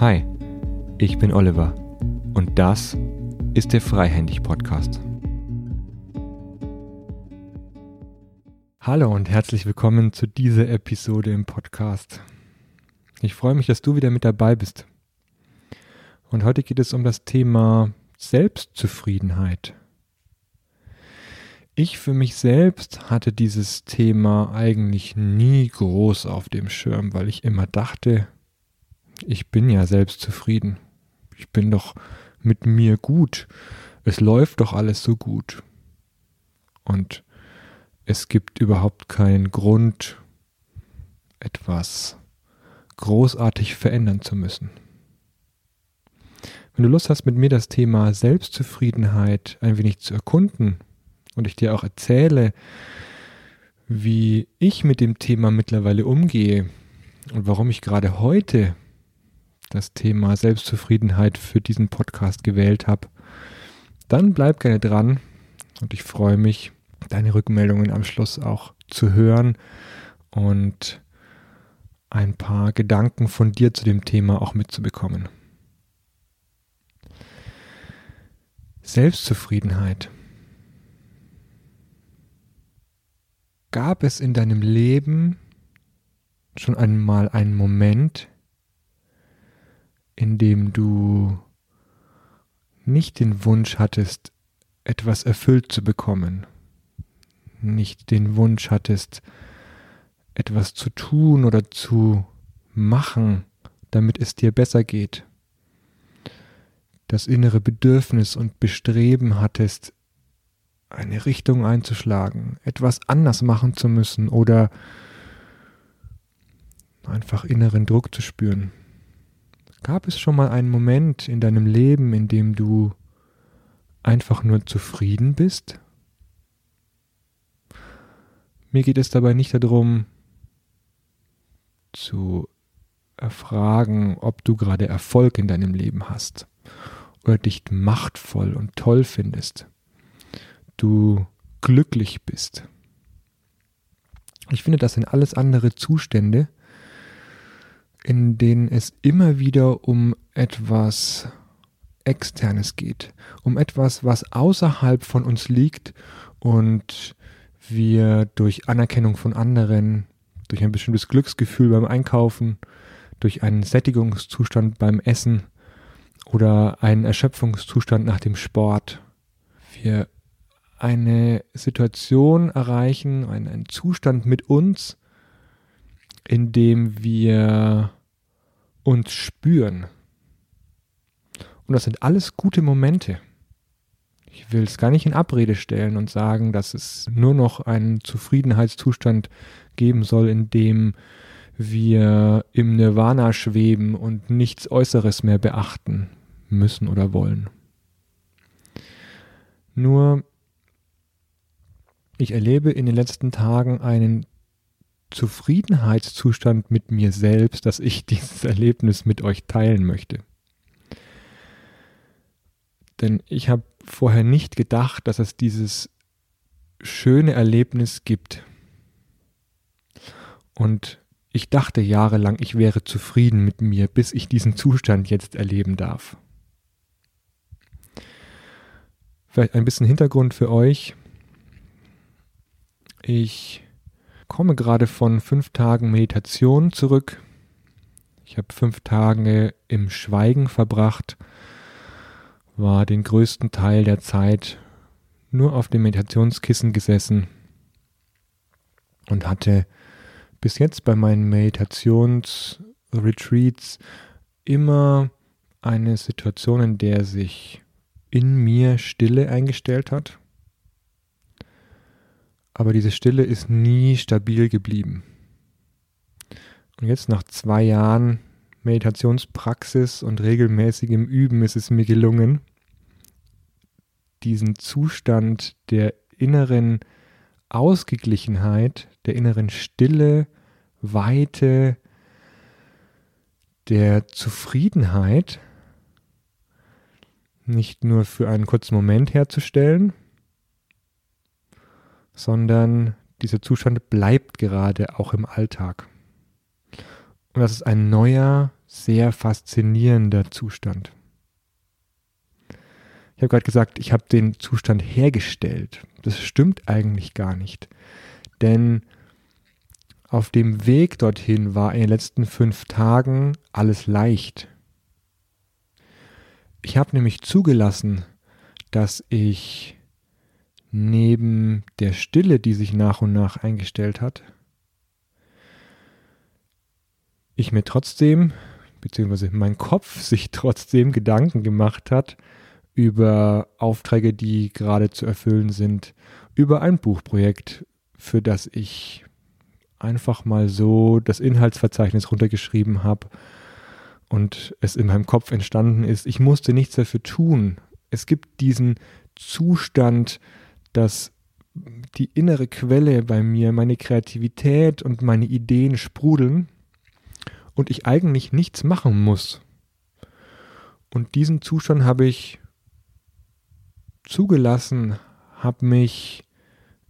Hi, ich bin Oliver und das ist der Freihändig Podcast. Hallo und herzlich willkommen zu dieser Episode im Podcast. Ich freue mich, dass du wieder mit dabei bist. Und heute geht es um das Thema Selbstzufriedenheit. Ich für mich selbst hatte dieses Thema eigentlich nie groß auf dem Schirm, weil ich immer dachte, ich bin ja selbst zufrieden. Ich bin doch mit mir gut. Es läuft doch alles so gut. Und es gibt überhaupt keinen Grund, etwas großartig verändern zu müssen. Wenn du Lust hast, mit mir das Thema Selbstzufriedenheit ein wenig zu erkunden und ich dir auch erzähle, wie ich mit dem Thema mittlerweile umgehe und warum ich gerade heute das Thema Selbstzufriedenheit für diesen Podcast gewählt habe, dann bleib gerne dran und ich freue mich, deine Rückmeldungen am Schluss auch zu hören und ein paar Gedanken von dir zu dem Thema auch mitzubekommen. Selbstzufriedenheit. Gab es in deinem Leben schon einmal einen Moment, in dem du nicht den Wunsch hattest, etwas erfüllt zu bekommen, nicht den Wunsch hattest, etwas zu tun oder zu machen, damit es dir besser geht, das innere Bedürfnis und Bestreben hattest, eine Richtung einzuschlagen, etwas anders machen zu müssen oder einfach inneren Druck zu spüren. Gab es schon mal einen Moment in deinem Leben, in dem du einfach nur zufrieden bist? Mir geht es dabei nicht darum, zu erfragen, ob du gerade Erfolg in deinem Leben hast oder dich machtvoll und toll findest, du glücklich bist. Ich finde, das sind alles andere Zustände, in denen es immer wieder um etwas Externes geht, um etwas, was außerhalb von uns liegt und wir durch Anerkennung von anderen, durch ein bestimmtes Glücksgefühl beim Einkaufen, durch einen Sättigungszustand beim Essen oder einen Erschöpfungszustand nach dem Sport, wir eine Situation erreichen, einen, Zustand mit uns, in dem wir uns spüren. Und das sind alles gute Momente. Ich will es gar nicht in Abrede stellen und sagen, dass es nur noch einen Zufriedenheitszustand geben soll, in dem wir im Nirvana schweben und nichts Äußeres mehr beachten müssen oder wollen. Nur, ich erlebe in den letzten Tagen einen Zufriedenheitszustand mit mir selbst, dass ich dieses Erlebnis mit euch teilen möchte. Denn ich habe vorher nicht gedacht, dass es dieses schöne Erlebnis gibt. Und ich dachte jahrelang, ich wäre zufrieden mit mir, bis ich diesen Zustand jetzt erleben darf. Vielleicht ein bisschen Hintergrund für euch. Ich komme gerade von fünf Tagen Meditation zurück. Ich habe fünf Tage im Schweigen verbracht, war den größten Teil der Zeit nur auf dem Meditationskissen gesessen und hatte bis jetzt bei meinen Meditationsretreats immer eine Situation, in der sich in mir Stille eingestellt hat aber diese Stille ist nie stabil geblieben. Und jetzt nach zwei Jahren Meditationspraxis und regelmäßigem Üben ist es mir gelungen, diesen Zustand der inneren Ausgeglichenheit, der inneren Stille, Weite, der Zufriedenheit nicht nur für einen kurzen Moment herzustellen, sondern dieser Zustand bleibt gerade auch im Alltag. Und das ist ein neuer sehr faszinierender Zustand. Ich habe gerade gesagt, ich habe den Zustand hergestellt. Das stimmt eigentlich gar nicht. Denn auf dem Weg dorthin war in den letzten fünf Tagen alles leicht. Ich habe nämlich zugelassen, dass ich neben der Stille, die sich nach und nach eingestellt hat, ich mir trotzdem, beziehungsweise mein Kopf sich trotzdem Gedanken gemacht hat über Aufträge, die gerade zu erfüllen sind, über ein Buchprojekt, für das ich einfach mal so das Inhaltsverzeichnis runtergeschrieben habe und es in meinem Kopf entstanden ist. Ich musste nichts dafür tun. Es gibt diesen Zustand, dass die innere Quelle bei mir, meine Kreativität und meine Ideen sprudeln und ich eigentlich nichts machen muss. Und diesen Zustand habe ich zugelassen, habe mich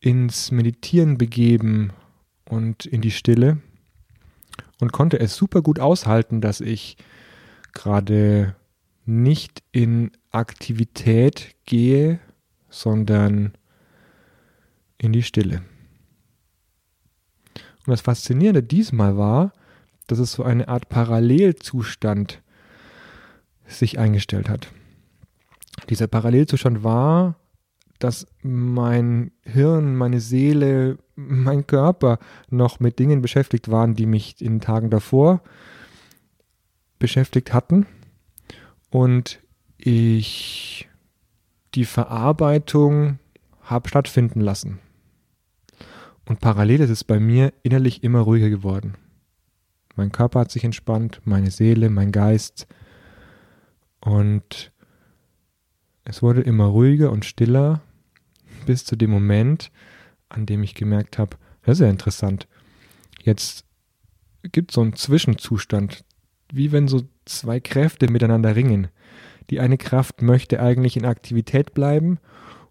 ins Meditieren begeben und in die Stille und konnte es super gut aushalten, dass ich gerade nicht in Aktivität gehe, sondern in die Stille. Und das Faszinierende diesmal war, dass es so eine Art Parallelzustand sich eingestellt hat. Dieser Parallelzustand war, dass mein Hirn, meine Seele, mein Körper noch mit Dingen beschäftigt waren, die mich in den Tagen davor beschäftigt hatten. Und ich die Verarbeitung habe stattfinden lassen. Und parallel ist es bei mir innerlich immer ruhiger geworden. Mein Körper hat sich entspannt, meine Seele, mein Geist. Und es wurde immer ruhiger und stiller bis zu dem Moment, an dem ich gemerkt habe, das ist ja interessant. Jetzt gibt es so einen Zwischenzustand, wie wenn so zwei Kräfte miteinander ringen. Die eine Kraft möchte eigentlich in Aktivität bleiben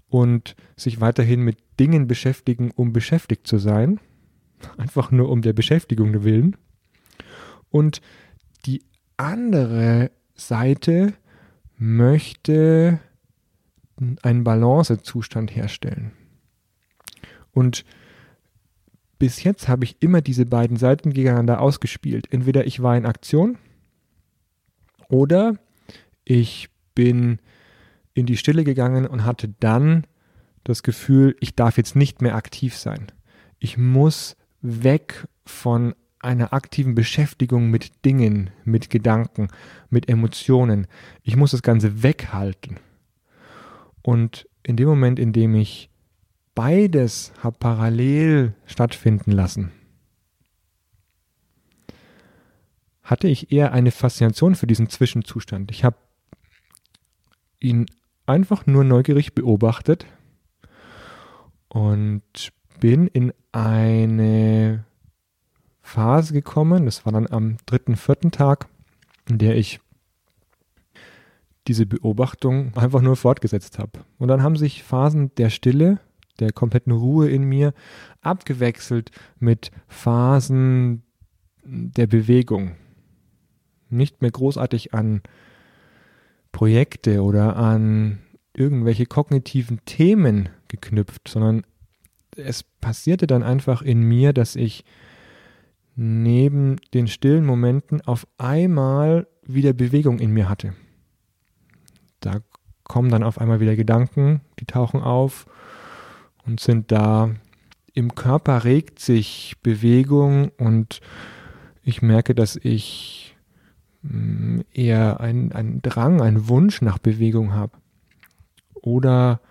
und sich weiterhin mit Dingen beschäftigen, um beschäftigt zu sein. Einfach nur um der Beschäftigung willen. Und die andere Seite möchte einen Balancezustand herstellen. Und bis jetzt habe ich immer diese beiden Seiten gegeneinander ausgespielt. Entweder ich war in Aktion oder ich bin in die Stille gegangen und hatte dann das Gefühl, ich darf jetzt nicht mehr aktiv sein. Ich muss weg von einer aktiven Beschäftigung mit Dingen, mit Gedanken, mit Emotionen. Ich muss das Ganze weghalten. Und in dem Moment, in dem ich beides habe parallel stattfinden lassen, hatte ich eher eine Faszination für diesen Zwischenzustand. Ich habe ihn einfach nur neugierig beobachtet und bin in eine Phase gekommen, das war dann am dritten, vierten Tag, in der ich diese Beobachtung einfach nur fortgesetzt habe. Und dann haben sich Phasen der Stille, der kompletten Ruhe in mir abgewechselt mit Phasen der Bewegung. Nicht mehr großartig an Projekte oder an irgendwelche kognitiven Themen geknüpft, sondern es passierte dann einfach in mir, dass ich neben den stillen Momenten auf einmal wieder Bewegung in mir hatte. Da kommen dann auf einmal wieder Gedanken, die tauchen auf und sind da. Im Körper regt sich Bewegung und ich merke, dass ich Mm, eher ein, ein Drang, ein Wunsch nach Bewegung habe. Oder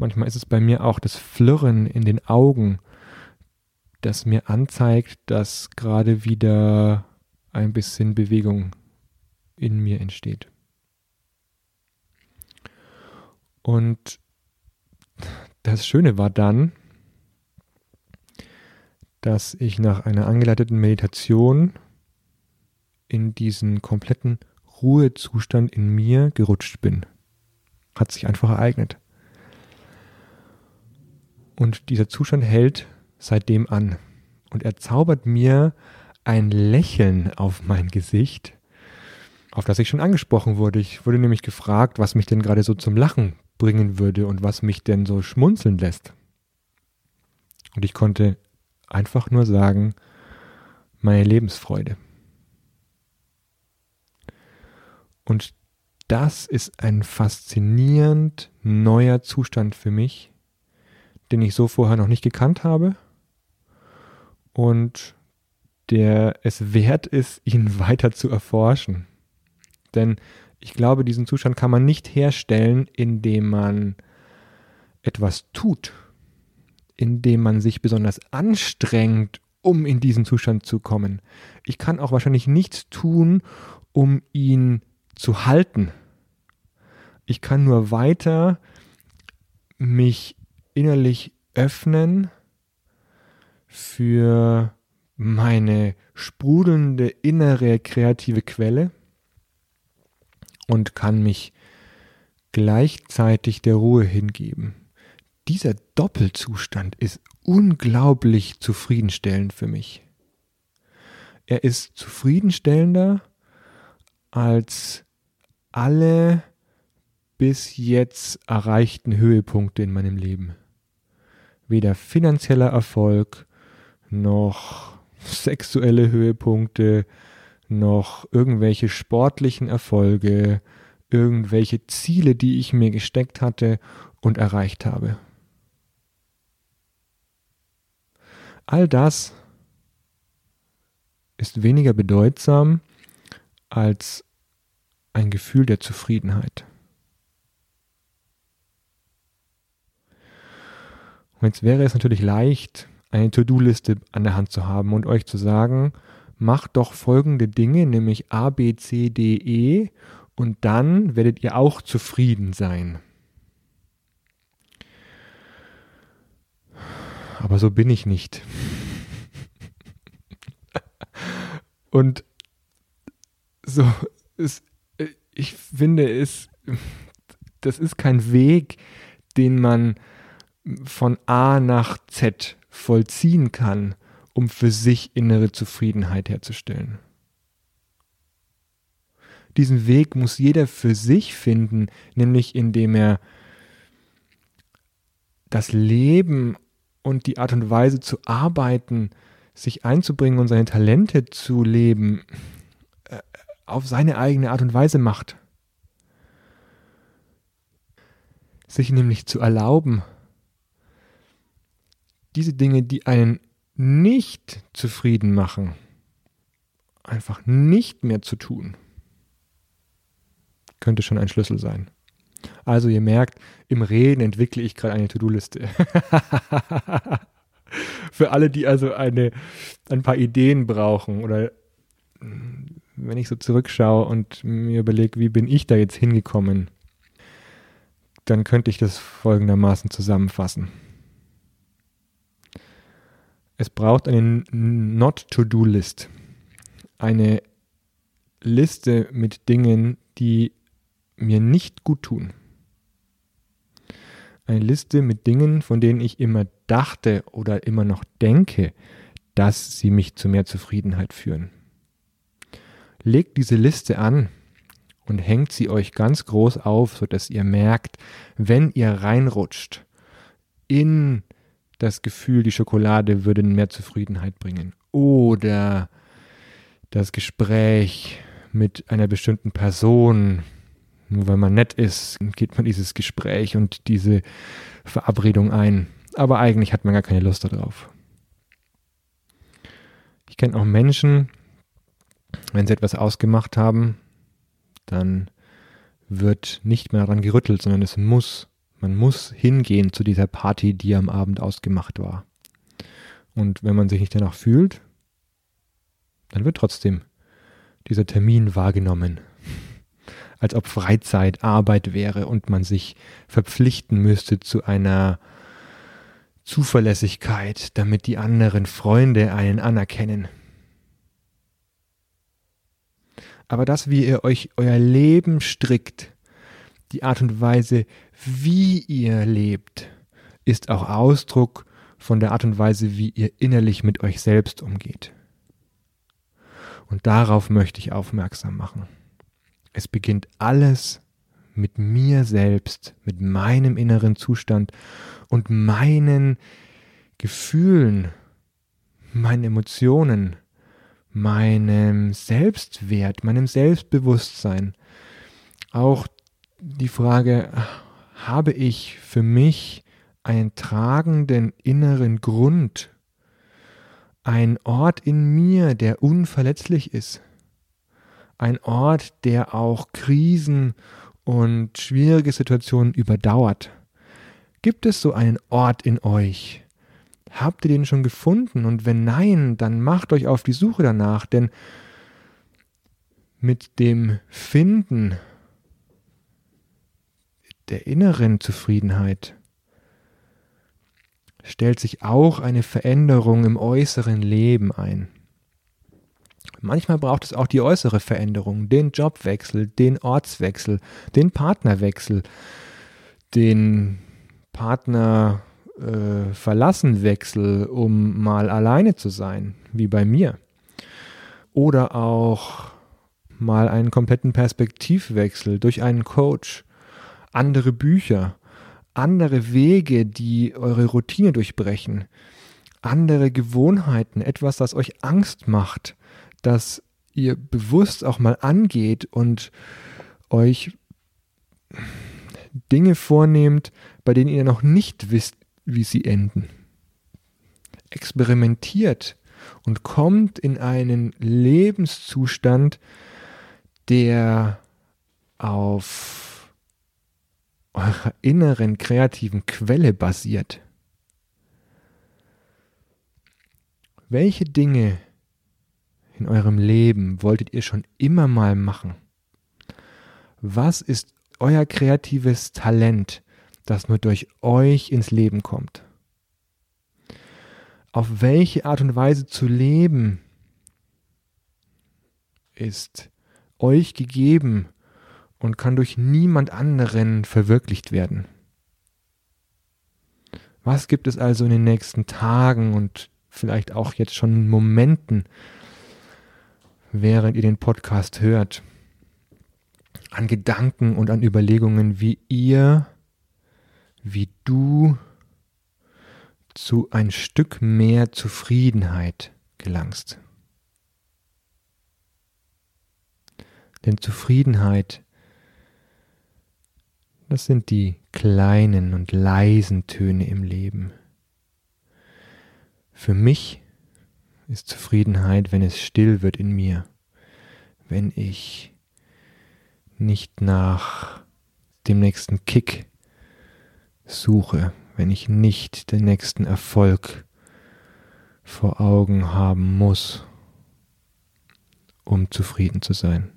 manchmal ist es bei mir auch das Flirren in den Augen, das mir anzeigt, dass gerade wieder ein bisschen Bewegung in mir entsteht. Und das Schöne war dann, dass ich nach einer angeleiteten Meditation in diesen kompletten Ruhezustand in mir gerutscht bin. Hat sich einfach ereignet. Und dieser Zustand hält seitdem an. Und er zaubert mir ein Lächeln auf mein Gesicht, auf das ich schon angesprochen wurde. Ich wurde nämlich gefragt, was mich denn gerade so zum Lachen bringen würde und was mich denn so schmunzeln lässt. Und ich konnte einfach nur sagen, meine Lebensfreude. Und das ist ein faszinierend neuer Zustand für mich, den ich so vorher noch nicht gekannt habe und der es wert ist, ihn weiter zu erforschen. Denn ich glaube, diesen Zustand kann man nicht herstellen, indem man etwas tut, indem man sich besonders anstrengt, um in diesen Zustand zu kommen. Ich kann auch wahrscheinlich nichts tun, um ihn zu halten. Ich kann nur weiter mich innerlich öffnen für meine sprudelnde innere kreative Quelle und kann mich gleichzeitig der Ruhe hingeben. Dieser Doppelzustand ist unglaublich zufriedenstellend für mich. Er ist zufriedenstellender als alle bis jetzt erreichten Höhepunkte in meinem Leben. Weder finanzieller Erfolg noch sexuelle Höhepunkte, noch irgendwelche sportlichen Erfolge, irgendwelche Ziele, die ich mir gesteckt hatte und erreicht habe. All das ist weniger bedeutsam als ein Gefühl der Zufriedenheit. Und jetzt wäre es natürlich leicht, eine To-Do-Liste an der Hand zu haben und euch zu sagen, macht doch folgende Dinge, nämlich A, B, C, D, E und dann werdet ihr auch zufrieden sein. Aber so bin ich nicht. und so, es, ich finde es, das ist kein Weg, den man von A nach Z vollziehen kann, um für sich innere Zufriedenheit herzustellen. Diesen Weg muss jeder für sich finden, nämlich indem er das Leben und die Art und Weise zu arbeiten, sich einzubringen und seine Talente zu leben, äh, auf seine eigene Art und Weise macht. Sich nämlich zu erlauben, diese Dinge, die einen nicht zufrieden machen, einfach nicht mehr zu tun, könnte schon ein Schlüssel sein. Also ihr merkt, im Reden entwickle ich gerade eine To-Do-Liste. Für alle, die also eine, ein paar Ideen brauchen oder wenn ich so zurückschaue und mir überlege, wie bin ich da jetzt hingekommen, dann könnte ich das folgendermaßen zusammenfassen. Es braucht eine Not-to-Do-List. Eine Liste mit Dingen, die mir nicht gut tun. Eine Liste mit Dingen, von denen ich immer dachte oder immer noch denke, dass sie mich zu mehr Zufriedenheit führen. Legt diese Liste an und hängt sie euch ganz groß auf, sodass ihr merkt, wenn ihr reinrutscht in das Gefühl, die Schokolade würde mehr Zufriedenheit bringen. Oder das Gespräch mit einer bestimmten Person. Nur weil man nett ist, geht man dieses Gespräch und diese Verabredung ein. Aber eigentlich hat man gar keine Lust darauf. Ich kenne auch Menschen, wenn sie etwas ausgemacht haben, dann wird nicht mehr daran gerüttelt, sondern es muss man muss hingehen zu dieser Party, die am Abend ausgemacht war. Und wenn man sich nicht danach fühlt, dann wird trotzdem dieser Termin wahrgenommen. Als ob Freizeit Arbeit wäre und man sich verpflichten müsste zu einer Zuverlässigkeit, damit die anderen Freunde einen anerkennen. Aber das, wie ihr euch euer Leben strickt, die Art und Weise, wie ihr lebt, ist auch Ausdruck von der Art und Weise, wie ihr innerlich mit euch selbst umgeht. Und darauf möchte ich aufmerksam machen. Es beginnt alles mit mir selbst, mit meinem inneren Zustand und meinen Gefühlen, meinen Emotionen, meinem Selbstwert, meinem Selbstbewusstsein. Auch die Frage, habe ich für mich einen tragenden inneren Grund, ein Ort in mir, der unverletzlich ist, ein Ort, der auch Krisen und schwierige Situationen überdauert. Gibt es so einen Ort in euch? Habt ihr den schon gefunden? Und wenn nein, dann macht euch auf die Suche danach, denn mit dem Finden der inneren Zufriedenheit stellt sich auch eine Veränderung im äußeren Leben ein. Manchmal braucht es auch die äußere Veränderung, den Jobwechsel, den Ortswechsel, den Partnerwechsel, den Partner äh, Verlassenwechsel, um mal alleine zu sein, wie bei mir. Oder auch mal einen kompletten Perspektivwechsel durch einen Coach, andere Bücher, andere Wege, die eure Routine durchbrechen, andere Gewohnheiten, etwas, das euch Angst macht, das ihr bewusst auch mal angeht und euch Dinge vornehmt, bei denen ihr noch nicht wisst, wie sie enden. Experimentiert und kommt in einen Lebenszustand, der auf eurer inneren kreativen Quelle basiert. Welche Dinge in eurem Leben wolltet ihr schon immer mal machen? Was ist euer kreatives Talent, das nur durch euch ins Leben kommt? Auf welche Art und Weise zu leben ist euch gegeben und kann durch niemand anderen verwirklicht werden? Was gibt es also in den nächsten Tagen und vielleicht auch jetzt schon Momenten, während ihr den Podcast hört, an Gedanken und an Überlegungen, wie ihr, wie du zu ein Stück mehr Zufriedenheit gelangst. Denn Zufriedenheit, das sind die kleinen und leisen Töne im Leben. Für mich ist Zufriedenheit, wenn es still wird in mir, wenn ich nicht nach dem nächsten Kick suche, wenn ich nicht den nächsten Erfolg vor Augen haben muss, um zufrieden zu sein,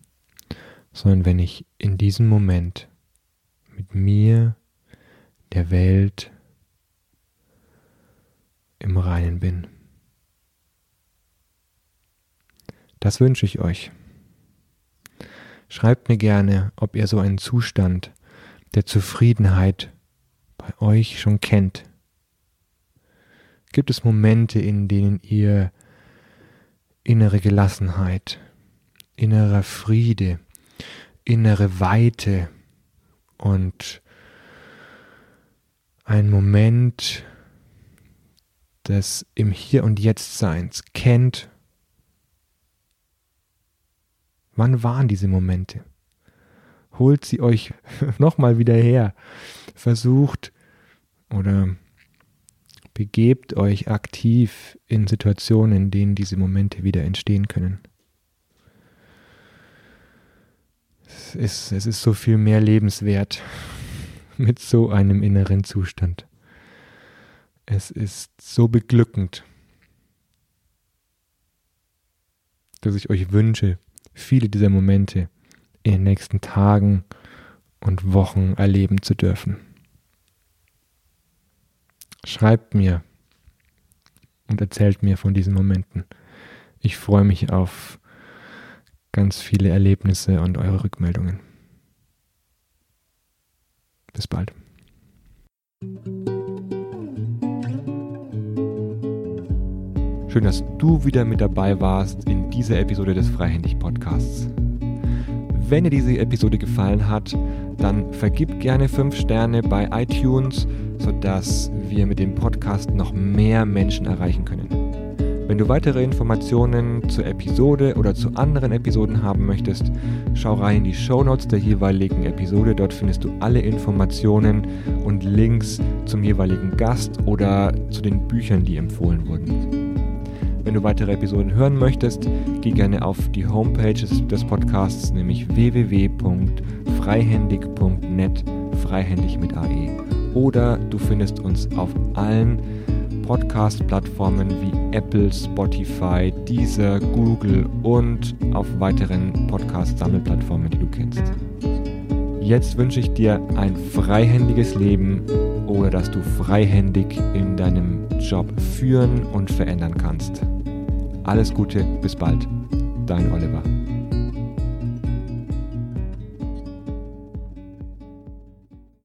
sondern wenn ich in diesem Moment mit mir, der Welt, im Reinen bin. Das wünsche ich euch. Schreibt mir gerne, ob ihr so einen Zustand der Zufriedenheit bei euch schon kennt. Gibt es Momente, in denen ihr innere Gelassenheit, innerer Friede, innere Weite und ein Moment des im Hier und Jetzt Seins kennt Wann waren diese Momente? Holt sie euch nochmal wieder her. Versucht oder begebt euch aktiv in Situationen, in denen diese Momente wieder entstehen können. Es ist, es ist so viel mehr lebenswert mit so einem inneren Zustand. Es ist so beglückend, dass ich euch wünsche, viele dieser Momente in den nächsten Tagen und Wochen erleben zu dürfen. Schreibt mir und erzählt mir von diesen Momenten. Ich freue mich auf ganz viele Erlebnisse und eure Rückmeldungen. Bis bald. Schön, dass du wieder mit dabei warst in dieser Episode des Freihändig Podcasts. Wenn dir diese Episode gefallen hat, dann vergib gerne 5 Sterne bei iTunes, sodass wir mit dem Podcast noch mehr Menschen erreichen können. Wenn du weitere Informationen zur Episode oder zu anderen Episoden haben möchtest, schau rein in die Show Notes der jeweiligen Episode. Dort findest du alle Informationen und Links zum jeweiligen Gast oder zu den Büchern, die empfohlen wurden. Wenn du weitere Episoden hören möchtest, geh gerne auf die Homepage des Podcasts, nämlich www.freihändig.net, freihändig mit AE. Oder du findest uns auf allen Podcast-Plattformen wie Apple, Spotify, Deezer, Google und auf weiteren Podcast-Sammelplattformen, die du kennst. Jetzt wünsche ich dir ein freihändiges Leben oder dass du freihändig in deinem Job führen und verändern kannst. Alles Gute, bis bald. Dein Oliver.